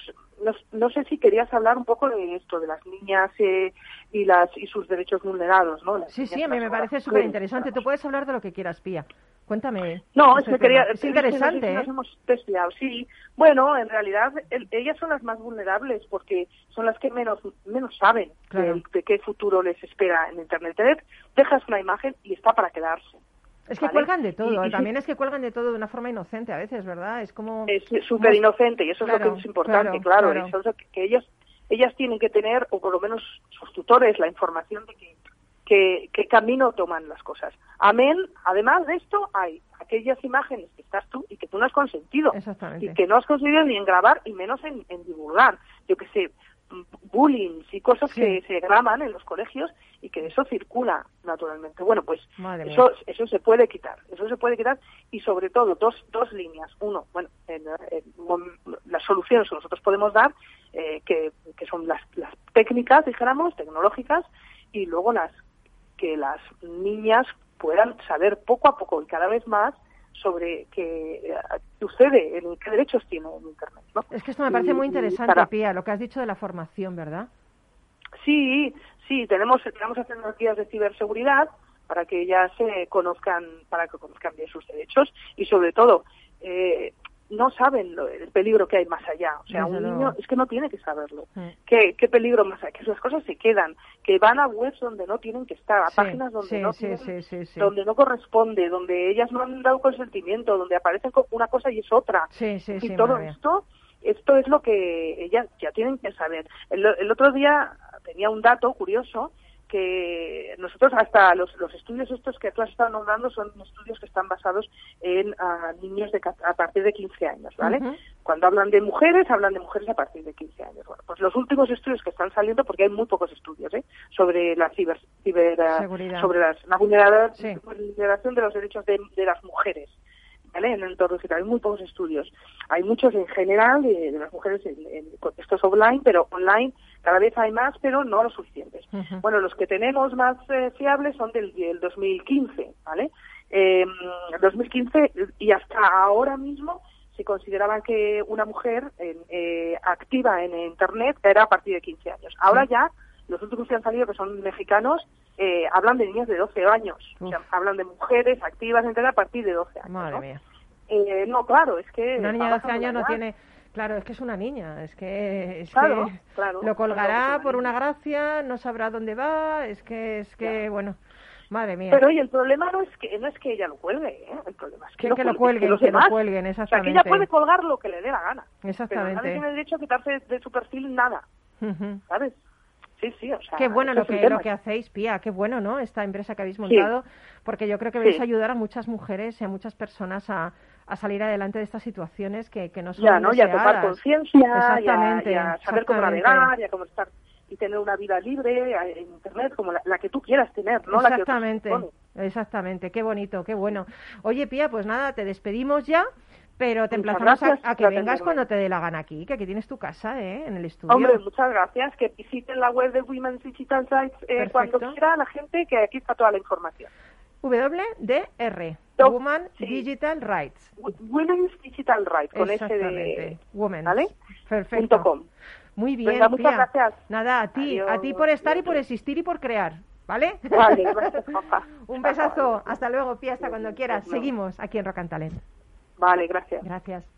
no, no sé si querías hablar un poco de esto de las niñas eh, y las y sus derechos vulnerados, ¿no? Las Sí, sí, a mí me parece súper interesante. Tú puedes hablar de lo que quieras, Pía. Cuéntame. No, es que quería. Es interesante, si ¿eh? Nos hemos desviado, sí. Bueno, en realidad el- ellas son las más vulnerables porque son las que menos menos saben Claro. de, de qué futuro les espera en Internet. Internet dejas una imagen y está para quedarse. Es que ¿vale? cuelgan de todo. Y- También es que cuelgan de todo de una forma inocente a veces, ¿verdad? Es como... es súper inocente y eso es lo que es importante, claro, claro. Eso es lo que, que ellas ellas tienen que tener o por lo menos sus tutores la información de que que- qué camino toman las cosas. Amén. Además de esto hay aquellas imágenes que estás tú y que tú no has consentido Exactamente. y que no has conseguido ni en grabar y menos en, en divulgar. Yo que sé, bullying y cosas Sí. que se graban en los colegios y que eso circula naturalmente. Bueno, pues Madre mía. eso, eso se puede quitar, eso se puede quitar y sobre todo dos, dos líneas. Uno, bueno, en- las soluciones que nosotros podemos dar, eh, que, que son las, las técnicas, dijéramos, tecnológicas, y luego las que las niñas puedan saber poco a poco y cada vez más sobre qué eh, sucede, qué derechos tiene en Internet. ¿no? Es que esto me parece Y- muy interesante, para- Pía, lo que has dicho de la formación, ¿verdad? Sí, sí, tenemos, tenemos guías de ciberseguridad para que ellas eh, conozcan, para que conozcan bien sus derechos y sobre todo eh, no saben lo- el peligro que hay más allá. O sea, Desde un luego. niño es que no tiene que saberlo. Mm. ¿Qué, qué peligro más hay? Que las cosas se quedan, que van a webs donde no tienen que estar, a Sí, páginas donde sí, no sí, tienen- sí, sí, sí. donde no corresponde, donde ellas no han dado consentimiento, donde aparecen una cosa y es otra. Sí, sí, y sí, todo esto, esto es lo que ellas ya tienen que saber. El, el otro día tenía un dato curioso que nosotros hasta los, los estudios estos que tú has estado nombrando son estudios que están basados en ah, niños de, a partir de 15 años, ¿vale? Cuando hablan de mujeres, hablan de mujeres a partir de 15 años. Bueno, pues los últimos estudios que están saliendo, porque hay muy pocos estudios, ¿eh? sobre la ciber, ciber, ah, sobre las- la Sí. vulneración de los derechos de, de las mujeres. ¿Vale? En el entorno digital hay muy pocos estudios. Hay muchos en general de, de las mujeres en, en contextos offline, pero online cada vez hay más, pero no lo suficientes. Bueno, los que tenemos más eh, fiables son del, del 2015, ¿vale? Eh, 2015 y hasta ahora mismo se consideraba que una mujer eh, activa en Internet era a partir de 15 años. Ahora Sí. ya, los últimos que han salido, que son mexicanos, eh, hablan de niñas de 12 años. O sea, hablan de mujeres activas en Internet a partir de 12 años. Madre ¿no? mía. Eh, no, claro, es que... Una niña de va 12 bajando años no edad. tiene... Claro, es que es una niña, es que... Es Claro, que claro, Lo colgará claro, por una gracia, no sabrá dónde va, es que, es que, bueno, madre mía. Pero oye, el problema no es que no es que ella lo cuelgue, ¿eh? el problema es que, Que- que lo cuelgue- cuelguen, los que lo demás. cuelguen, O sea, que exactamente. ella puede colgar lo que le dé la gana. Pero Exactamente. nadie tiene derecho a quitarse de su perfil nada. ¿sabes? Sí, sí, o sea... Qué bueno lo que, lo que hacéis, Pía, qué bueno, ¿no? Esta empresa que habéis Sí. montado, porque yo creo que vais a ayudar a muchas mujeres y a muchas personas a, a salir adelante de estas situaciones que, que no son Ya, ¿no? Y a tomar deseadas. conciencia, y a- saber cómo navegar, y a cómo estar y tener una vida libre en Internet como la, la que tú quieras tener, no la que otros Exactamente, exactamente, qué bonito, qué bueno. Oye, Pía, pues nada, te despedimos ya, pero te emplazamos a, que vengas cuando te dé la gana aquí, que aquí tienes tu casa, ¿eh? En el estudio. Hombre, muchas gracias. Que visiten la web de Women's Digital Rights eh, cuando quiera la gente, que aquí está toda la información. WDR, No, Woman sí. Digital Rights. Women's Digital Rights, con ese de... Women's. ¿Vale? Perfecto. Punto com. Muy bien, Venga, muchas gracias. Nada, a ti, a ti Adiós. por estar y por existir y por crear, ¿vale? Vale, gracias, papá. <laughs> Un besazo, hasta luego, Pía, hasta cuando quieras. Seguimos aquí en Rock and Talent. Vale, gracias. Gracias.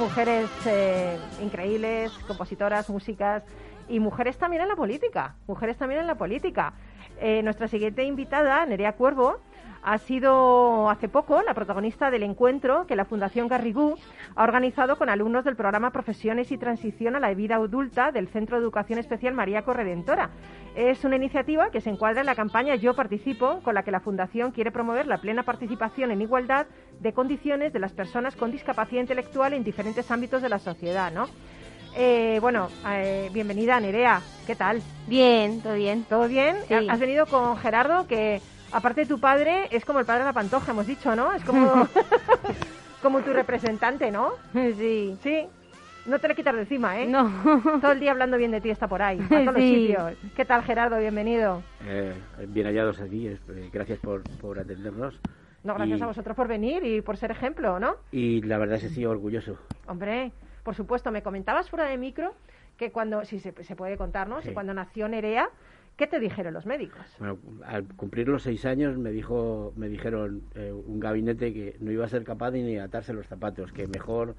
Mujeres, eh, increíbles, compositoras, músicas y mujeres también en la política, mujeres también en la política. Eh, nuestra siguiente invitada, Nerea Cuervo, ha sido hace poco la protagonista del encuentro que la Fundación Garrigou ha organizado con alumnos del programa Profesiones y Transición a la Vida Adulta del Centro de Educación Especial María Corredentora. Es una iniciativa que se encuadra en la campaña Yo Participo, con la que la Fundación quiere promover la plena participación en igualdad de condiciones de las personas con discapacidad intelectual en diferentes ámbitos de la sociedad, ¿no? Eh, bueno, eh, bienvenida Nerea, ¿qué tal? Bien, todo bien. ¿Todo bien? Sí. Has venido con Gerardo, que aparte de tu padre, es como el padre de la pantoja, hemos dicho, ¿no? Es como, <laughs> como tu representante, ¿no? Sí. Sí. No te le quitas de encima, ¿eh? No. <laughs> Todo el día hablando bien de ti está por ahí, a todos los Sí. sitios. ¿Qué tal, Gerardo? Bienvenido. Eh, bien hallados aquí, eh, gracias por, por atendernos. No, gracias Y- a vosotros por venir y por ser ejemplo, ¿no? Y la verdad es que sí, orgulloso. Hombre, por supuesto, me comentabas fuera de micro que cuando, si se, se puede contar, ¿no? Si cuando nació Nerea, ¿qué te dijeron los médicos? Bueno, al cumplir los seis años me dijo, me dijeron eh, un gabinete que no iba a ser capaz ni de atarse los zapatos, que mejor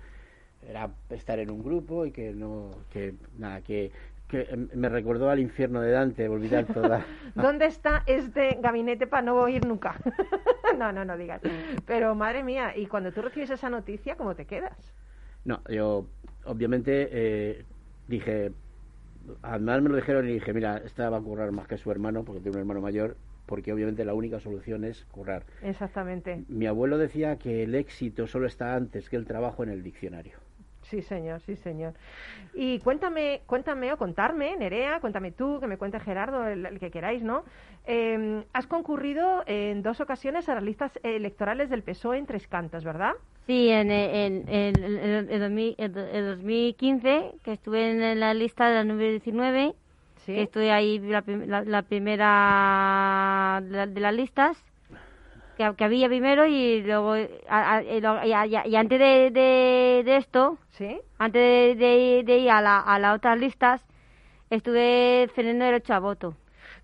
era estar en un grupo y que no, que nada, que, que me recordó al infierno de Dante, olvidar <laughs> toda. ¿Dónde está este gabinete para no ir nunca? <laughs> no, no, no digas. Pero madre mía, y cuando tú recibes esa noticia, ¿cómo te quedas? No, yo obviamente eh, dije, además me lo dijeron y dije, mira, esta va a currar más que su hermano, porque tiene un hermano mayor, porque obviamente la única solución es currar. Exactamente. Mi abuelo decía que el éxito solo está antes que el trabajo en el diccionario. Sí, señor, sí, señor. Y cuéntame, cuéntame o contarme, Nerea, cuéntame tú, que me cuente Gerardo, el, el que queráis, ¿no? Eh, has concurrido en dos ocasiones a las listas electorales del PSOE en Tres Cantos, ¿verdad? Sí, en, en, en, en- en 2000 en- en 2015, que estuve en la lista de la número 19, Sí. que estuve ahí la, la, la primera de, la- de las listas, que, que había primero y luego, a- a- y, y a- antes de, de, de esto, ¿Sí? antes de, de- de ir a, la, a las otras listas, estuve teniendo derecho a voto.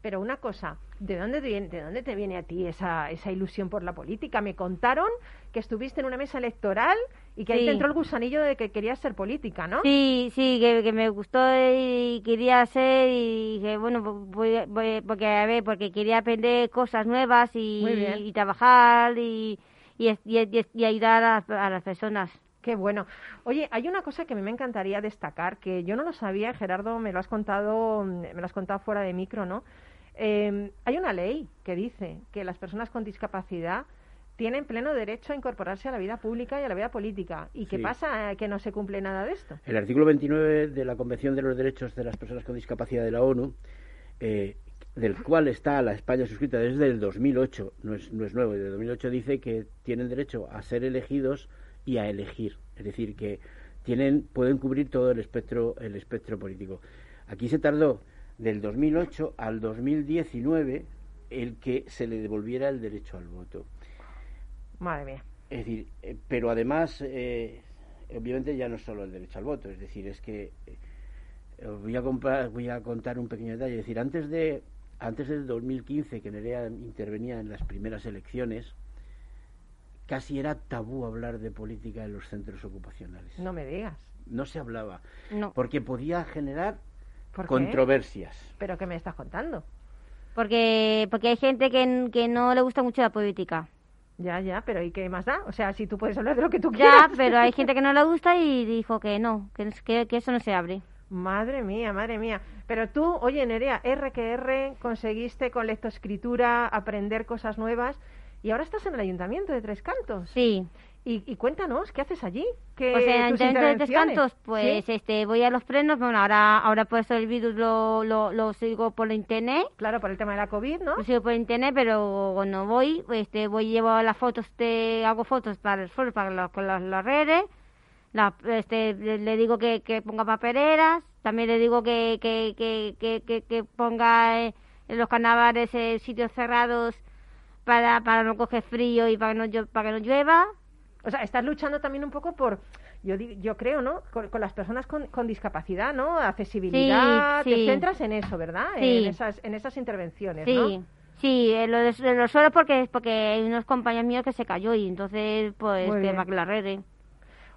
Pero una cosa, ¿de dónde te viene, de dónde te viene a ti esa, esa ilusión por la política? Me contaron que estuviste en una mesa electoral y que ahí Sí. te entró el gusanillo de que querías ser política, ¿no? Sí, sí, que, que me gustó y quería hacer y dije, bueno, voy, voy- porque a ver, porque quería aprender cosas nuevas y, trabajar y, ayudar a, a las personas. Qué bueno. Oye, hay una cosa que a mí me encantaría destacar, que yo no lo sabía, Gerardo, me lo has contado, me lo has contado fuera de micro, ¿no? Eh, hay una ley que dice que las personas con discapacidad tienen pleno derecho a incorporarse a la vida pública y a la vida política. ¿Y qué Sí. pasa? Eh, Que no se cumple nada de esto. El artículo 29 de la Convención de los Derechos de las Personas con Discapacidad de la ONU, eh, del cual está la España suscrita desde el 2008, no es, no es nuevo, desde el 2008 dice que tienen derecho a ser elegidos y a elegir, es decir, que tienen pueden cubrir todo el espectro el espectro político. Aquí se tardó del 2008 al 2019 el que se le devolviera el derecho al voto. Madre mía. Es decir, eh, pero además, eh, obviamente ya no es solo el derecho al voto, es decir, es que eh, os voy a, compar- voy a contar un pequeño detalle. Es decir, antes de antes del 2015, que Nerea intervenía en las primeras elecciones, casi era tabú hablar de política en los centros ocupacionales. No me digas. No se hablaba, No, porque podía generar controversias. ¿Pero qué me estás contando? porque, porque hay gente que, que no le gusta mucho la política. Ya, ya, pero ¿y qué más da? O sea, si tú puedes hablar de lo que tú Ya, quieras. pero hay gente que no le gusta y dijo que no, que, que, que eso no se abre. Madre mía, madre mía. Pero tú, oye, Nerea, R que R, conseguiste con lectoescritura aprender cosas nuevas y ahora estás en el Ayuntamiento de Tres Cantos. Sí, Y, y cuéntanos, ¿qué haces allí? ¿Qué, Pues en tus Ayuntamiento de Tres? Cantos, pues ¿Sí? este, voy a los plenos, bueno, ahora, ahora por eso el virus lo, lo, lo sigo por internet, Claro, por el tema de la COVID, ¿no? lo sigo por internet, pero cuando voy, este, voy llevo las fotos, de, hago fotos para el foro, para los, con las, las redes, la- este, le, le digo que, que ponga papeleras, también le digo que, que, que, que, ponga eh, en los carnavales eh, sitios cerrados para, para no coger frío y para, no, para que no llueva. O sea, estás luchando también un poco por, yo, creo, ¿no? Con, con las personas con, con discapacidad, ¿no? Accesibilidad. Sí, Te sí. centras en eso, ¿verdad? Sí. En, esas, en esas intervenciones, Sí, ¿no? sí, eh, lo de, los suelos porque porque hay unos compañeros míos que se cayó y entonces pues que bien. para que la arregle.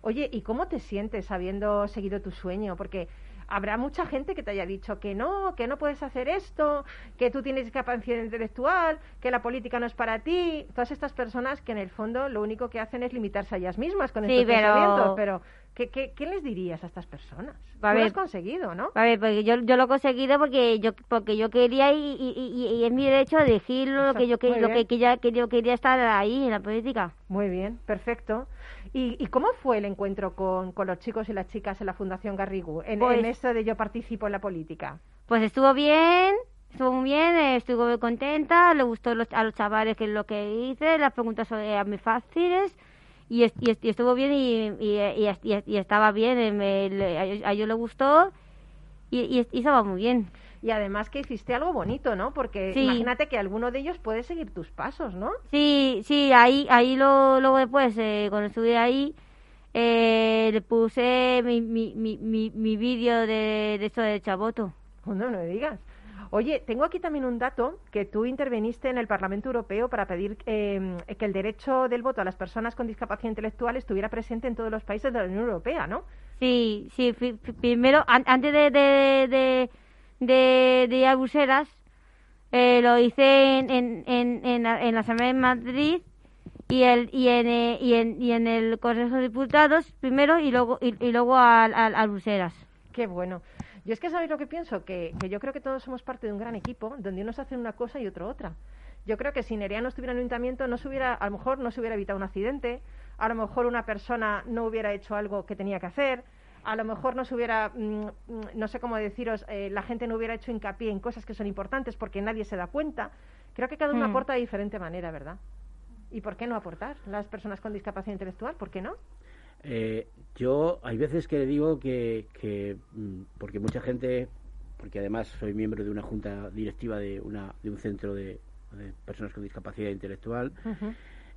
Oye, ¿y cómo te sientes habiendo seguido tu sueño? Porque habrá mucha gente que te haya dicho que no, que no puedes hacer esto, que tú tienes discapacidad intelectual, que la política no es para ti. Todas estas personas que en el fondo lo único que hacen es limitarse a ellas mismas con Sí, estos pero- pensamientos. Pero, ¿qué, qué, qué les dirías a estas personas? A Tú lo has conseguido, ¿no? A ver, porque yo, yo lo he conseguido porque yo porque yo quería y, y, y- y es mi derecho a elegir lo que yo que, lo que, que ya- que yo quería estar ahí en la política. Muy bien, perfecto. ¿Y, y cómo fue el encuentro con, con los chicos y las chicas en la Fundación Garrigou, en, Pues- en esto de yo participo en la política? Pues estuvo bien, estuvo muy bien, estuve muy contenta, le gustó los- a los chavales que lo que hice, las preguntas son- eran muy fáciles y, y es- y estuvo bien y, estaba bien, eh, me- le- a, ellos les gustó y, estaba muy bien. Y además que hiciste algo bonito, ¿no? Porque Sí. imagínate que alguno de ellos puede seguir tus pasos, ¿no? Sí, sí, ahí, ahí lo, luego después, eh, cuando estuve ahí, eh, le puse mi, mi, mi, mi, mi vídeo de, de esto de Chaboto. No, no me digas. Oye, tengo aquí también un dato que tú interveniste en el Parlamento Europeo para pedir eh, que el derecho del voto a las personas con discapacidad intelectual estuviera presente en todos los países de la Unión Europea, ¿no? Sí, sí, primero, an- antes de, de, de, de, de ir a Bruselas, eh, lo hice en, en, en, en, la, en la Asamblea de Madrid y, el, y, en, eh, y, en, y en el Consejo de Diputados primero y luego, y, y luego a, a, a Bruselas. Qué bueno. Yo es que sabéis lo que pienso, que, que yo creo que todos somos parte de un gran equipo donde unos hacen una cosa y otro otra. Yo creo que si Nerea no estuviera en el ayuntamiento, no se hubiera, a lo mejor no se hubiera evitado un accidente, a lo mejor una persona no hubiera hecho algo que tenía que hacer, a lo mejor no se hubiera, mm, no sé cómo deciros, eh, la gente no hubiera hecho hincapié en cosas que son importantes porque nadie se da cuenta. Creo que cada uno Mm. aporta de diferente manera, ¿verdad? ¿Y por qué no aportar las personas con discapacidad intelectual? ¿Por qué no? Eh, yo hay veces que digo que, que, mm, porque mucha gente, porque además soy miembro de una junta directiva de, una, de un centro de, de personas con discapacidad intelectual,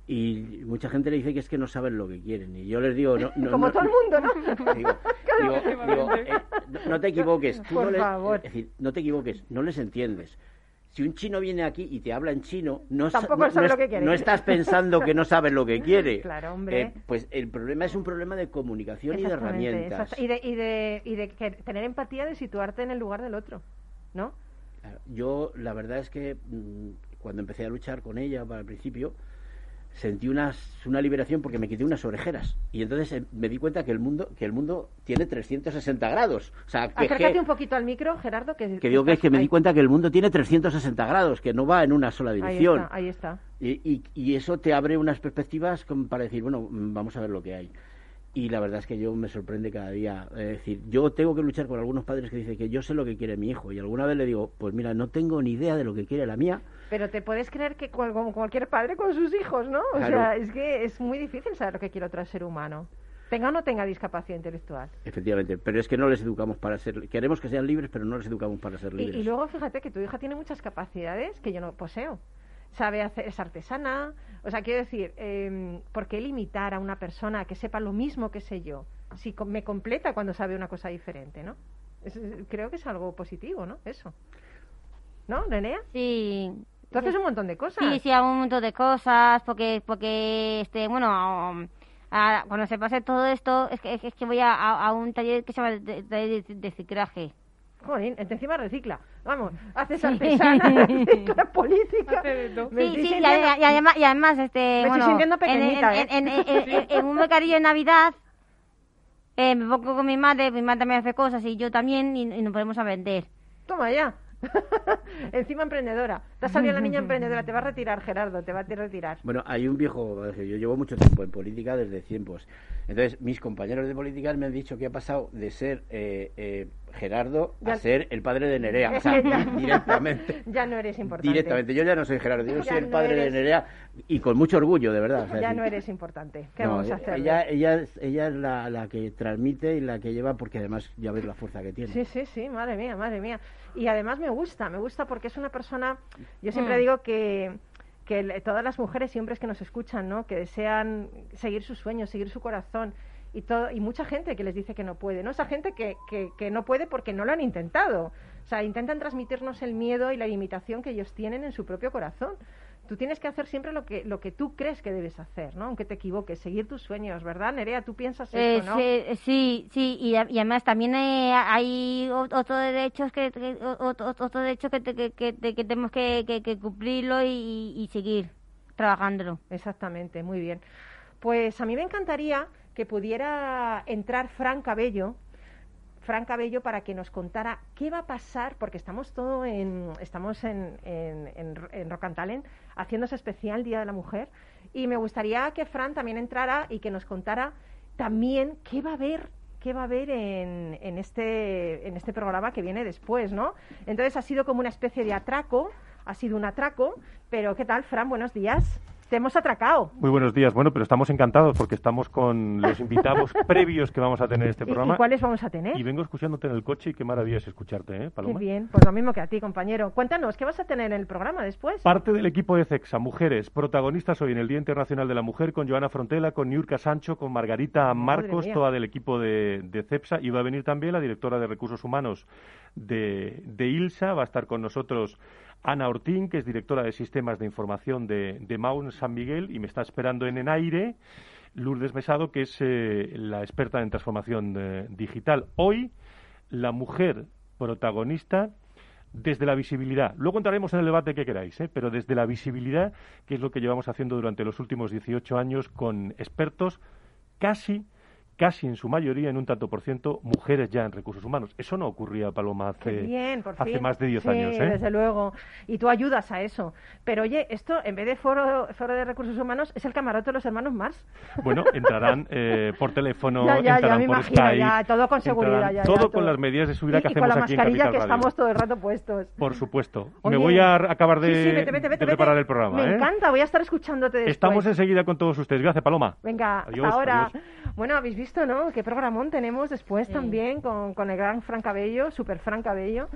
y mucha gente le dice que es que no saben lo que quieren. Y yo les digo, no, no, Como no- todo el mundo, ¿no? <laughs> Digo, digo, digo, eh, no, no te equivoques, tú Por no les- favor. es decir, no te equivoques, no les entiendes. Si un chino viene aquí y te habla en chino, no, Tampoco no- no lo que quiere. no estás pensando que no sabes lo que <laughs> quiere. Claro, hombre. Eh, pues el problema es un problema de comunicación y de herramientas. Y de, y de, y de que- tener empatía de situarte en el lugar del otro, ¿no? Yo, la verdad es que mm, cuando empecé a luchar con ella para el principio, sentí unas, una liberación porque me quité unas orejeras. Y entonces eh, me di cuenta que el mundo, que el mundo tiene 360 grados. O sea, que, Acércate que- un poquito al micro, Gerardo, que, que digo que es que me di ahí- cuenta que el mundo tiene 360 grados, que no va en una sola Ahí dirección. está, ahí está. Y, y- y eso te abre unas perspectivas como para decir, bueno, mm, vamos a ver lo que hay. Y la verdad es que yo me sorprende cada día. Es decir, yo tengo que luchar con algunos padres que dicen que yo sé lo que quiere mi hijo. Y alguna vez le digo, pues mira, no tengo ni idea de lo que quiere la mía. Pero te puedes creer que cual- como cualquier padre con sus hijos, ¿no? O sea, es que es muy difícil saber lo que quiere otro ser humano. Tenga o no tenga discapacidad intelectual. Efectivamente, pero es que no les educamos para ser. Queremos que sean libres, pero no les educamos para ser Y, libres. y luego fíjate que tu hija tiene muchas capacidades que yo no poseo. Sabe hacer, es artesana. O sea, quiero decir, eh, ¿por qué limitar a una persona que sepa lo mismo que sé yo? Si co- me completa cuando sabe una cosa diferente, ¿no? Es- creo que es algo positivo, ¿no? Eso. ¿No, Nenea? Sí. Tú haces un montón de cosas. Sí, sí, hago un montón de cosas, porque, porque este, bueno, a- cuando se pase todo esto, es que, es que voy a, a- a un taller que se llama de, de, de- de ciclaje. Joder, encima recicla. Vamos, haces artesana, recicla política. Me Sí, estoy sí, y, sintiendo- ade- y además, y además, este, Me estoy bueno, sintiendo en- pequeñita, en, ¿eh? en, en- en- en un mercadillo de Navidad, eh, me pongo con mi madre, mi madre también hace cosas y yo también, y, y nos ponemos a vender. Toma ya. <laughs> Encima emprendedora. Te ha salido la niña <laughs> emprendedora. Te va a retirar, Gerardo. Te va a retirar. Bueno, hay un viejo, yo llevo mucho tiempo en política desde tiempos. Entonces, mis compañeros de política me han dicho que ha pasado de ser eh, eh, Gerardo a Ya- ser el padre de Nerea. O sea, <laughs> directamente. Ya no eres importante. Directamente. Yo ya no soy Gerardo, yo Ya soy el no padre eres- de Nerea y con mucho orgullo, de verdad. o sea, Ya no eres importante. ¿Qué No, vamos a ella- hacer? Ella, ella, es, ella es la, la que transmite y la que lleva, porque además ya ves la fuerza que tiene. Sí, sí, sí, madre mía, madre mía. Y además me gusta, me gusta porque es una persona, yo siempre Mm. digo que, que todas las mujeres y hombres que nos escuchan, ¿no? Que desean seguir sus sueños, seguir su corazón. Y, todo, y mucha gente que les dice que no puede, ¿no? Esa gente que, que, que no puede porque no lo han intentado. O sea, intentan transmitirnos el miedo y la limitación que ellos tienen en su propio corazón. Tú tienes que hacer siempre lo que, lo que tú crees que debes hacer, ¿no? Aunque te equivoques, seguir tus sueños, ¿verdad, Nerea? Tú piensas Eh, eso, ¿no? sí, sí, sí, y, y además también eh, hay otros derechos que, que- o- otro, otro derecho que, que, que, te- que tenemos que cumplirlo y, y seguir trabajándolo. Exactamente, muy bien. Pues a mí me encantaría que pudiera entrar Fran Cabello, Fran Cabello para que nos contara qué va a pasar, porque estamos todo en, estamos en, en, en, Rock and Talent haciendo ese especial Día de la Mujer y me gustaría que Fran también entrara y que nos contara también qué va a haber qué va a haber en, en este en este programa que viene después, ¿no? Entonces ha sido como una especie de atraco, ha sido un atraco, pero ¿qué tal, Fran? Buenos días. Te hemos atracado. Muy buenos días. Bueno, pero estamos encantados porque estamos con los invitados <laughs> previos que vamos a tener en este ¿Y- programa. ¿Y, cuáles vamos a tener? Y vengo escuchándote en el coche y qué maravilla es escucharte, ¿eh, Qué Paloma? bien, pues lo mismo que a ti, compañero. Cuéntanos, ¿qué vas a tener en el programa después? Parte del equipo de CEXA, mujeres, protagonistas hoy en el Día Internacional de la Mujer, con Joana Frontela, con Niurka Sancho, con Margarita Marcos, toda del equipo de, de CEPSA. Y va a venir también la directora de Recursos Humanos de, de ILSA. Va a estar con nosotros Ana Ortín, que es directora de Sistemas de Información de, de San Miguel, y me está esperando en Enaire Lourdes Mesado, que es eh, la experta en transformación eh, digital. Hoy, la mujer protagonista desde la visibilidad. Luego entraremos en el debate que queráis, ¿eh? pero desde la visibilidad, que es lo que llevamos haciendo durante los últimos 18 años con expertos casi casi en su mayoría, en un tanto por ciento, mujeres ya en recursos humanos. Eso no ocurría, Paloma, hace, bien, por hace más de 10 Sí, años. ¿eh? desde luego. Y tú ayudas a eso. Pero oye, esto en vez de foro, foro de recursos humanos es el camarote de los hermanos Mars. Bueno, <laughs> entrarán eh, por teléfono, Ya, ya, entrarán por imagino, Skype, ya, todo con seguridad, todo todo. con las medidas de seguridad y, que y con hacemos la aquí en mascarilla Capital que Radio. estamos todo el rato puestos. Por supuesto. Oye, Me voy a acabar de, sí, sí, vete, vete, vete, de vete. preparar el programa. Me ¿eh? encanta, voy a estar escuchándote después. Estamos enseguida con todos ustedes. Gracias, Paloma. Venga, Adiós, hasta ahora. adiós. Bueno, habéis visto, ¿no? Qué programón tenemos después también con, con el gran Fran Cabello, super Fran Cabello.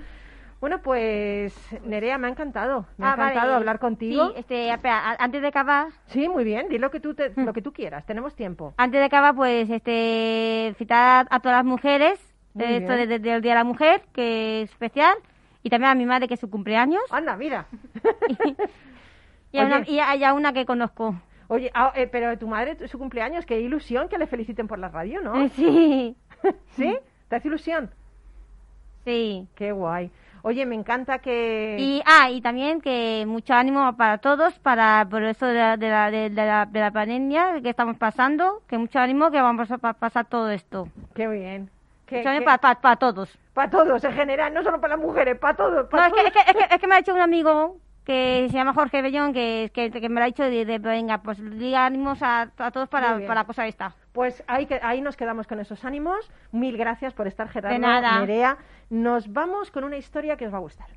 Bueno, pues Nerea, me ha encantado. Me ha Ah, vale. encantado hablar contigo. Sí, este, espera, antes de acabar, Sí, muy bien. Di lo que tú, te- <laughs> lo que tú quieras. Tenemos tiempo. antes de acabar, pues, este, citar a, todas las mujeres, eh, esto desde el Día de la Mujer, que es especial, y también a mi madre, que es su cumpleaños, Anda, mira. <laughs> y a, una, y a- y a una que conozco. Oye, ah, eh, pero tu madre, su cumpleaños, qué ilusión que le feliciten por la radio, ¿no? <laughs> Sí, <laughs> ¿Sí? ¿Te hace ilusión? sí. Qué guay. Oye, me encanta que... Y, ah, y también que mucho ánimo para todos, para por eso de la, de la, de la, de la pandemia que estamos pasando, que mucho ánimo que vamos a pa- pasar todo esto. Qué bien. Que, Mucho ánimo para, para, todos. Para todos, en general, no solo para las mujeres, para todos. No, es que, todos. es, que, es, que, es que me ha dicho un amigo que se llama Jorge Bellón, que, que, que me lo ha dicho de, de, venga, pues diga ánimos a, a todos para, para la cosa esta. Pues ahí, que- ahí nos quedamos con esos ánimos. Mil gracias por estar, Gerardo, De nada. Nerea. Nos vamos con una historia que os va a gustar.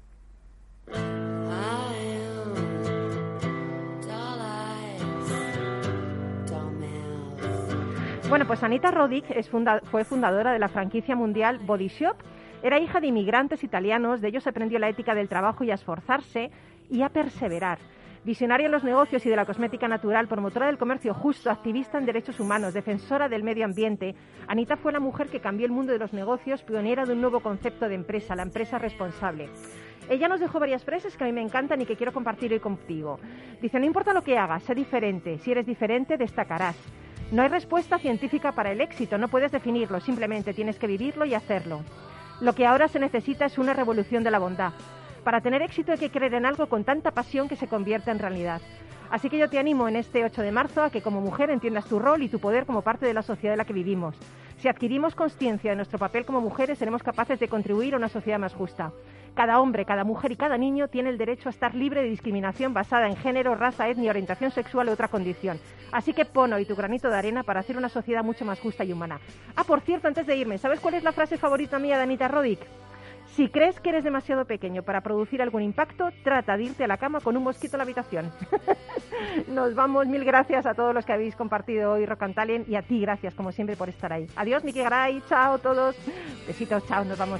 Bueno, pues Anita Roddick es funda- fue fundadora de la franquicia mundial Body Shop. Era hija de inmigrantes italianos, de ellos aprendió la ética del trabajo y a esforzarse y a perseverar. Visionaria en los negocios y de la cosmética natural, promotora del comercio justo, activista en derechos humanos, defensora del medio ambiente, Anita fue la mujer que cambió el mundo de los negocios, pionera de un nuevo concepto de empresa, la empresa responsable. Ella nos dejó varias frases que a mí me encantan y que quiero compartir hoy contigo. Dice, no importa lo que hagas, sé diferente. Si eres diferente, destacarás. No hay respuesta científica para el éxito, no puedes definirlo, simplemente tienes que vivirlo y hacerlo. Lo que ahora se necesita es una revolución de la bondad. Para tener éxito hay que creer en algo con tanta pasión que se convierta en realidad. Así que yo te animo en este 8 de marzo a que como mujer entiendas tu rol y tu poder como parte de la sociedad en la que vivimos. Si adquirimos conciencia de nuestro papel como mujeres, seremos capaces de contribuir a una sociedad más justa. Cada hombre, cada mujer y cada niño tiene el derecho a estar libre de discriminación basada en género, raza, etnia, orientación sexual u otra condición. Así que pon hoy tu granito de arena para hacer una sociedad mucho más justa y humana. Ah, por cierto, antes de irme, ¿sabes cuál es la frase favorita mía de Anita Roddick? Si crees que eres demasiado pequeño para producir algún impacto, trata de irte a la cama con un mosquito en la habitación. <laughs> Nos vamos, mil gracias a todos los que habéis compartido hoy Rock and y a ti gracias como siempre por estar ahí. Adiós, Miki Garay, chao todos. Besitos, chao, nos vamos.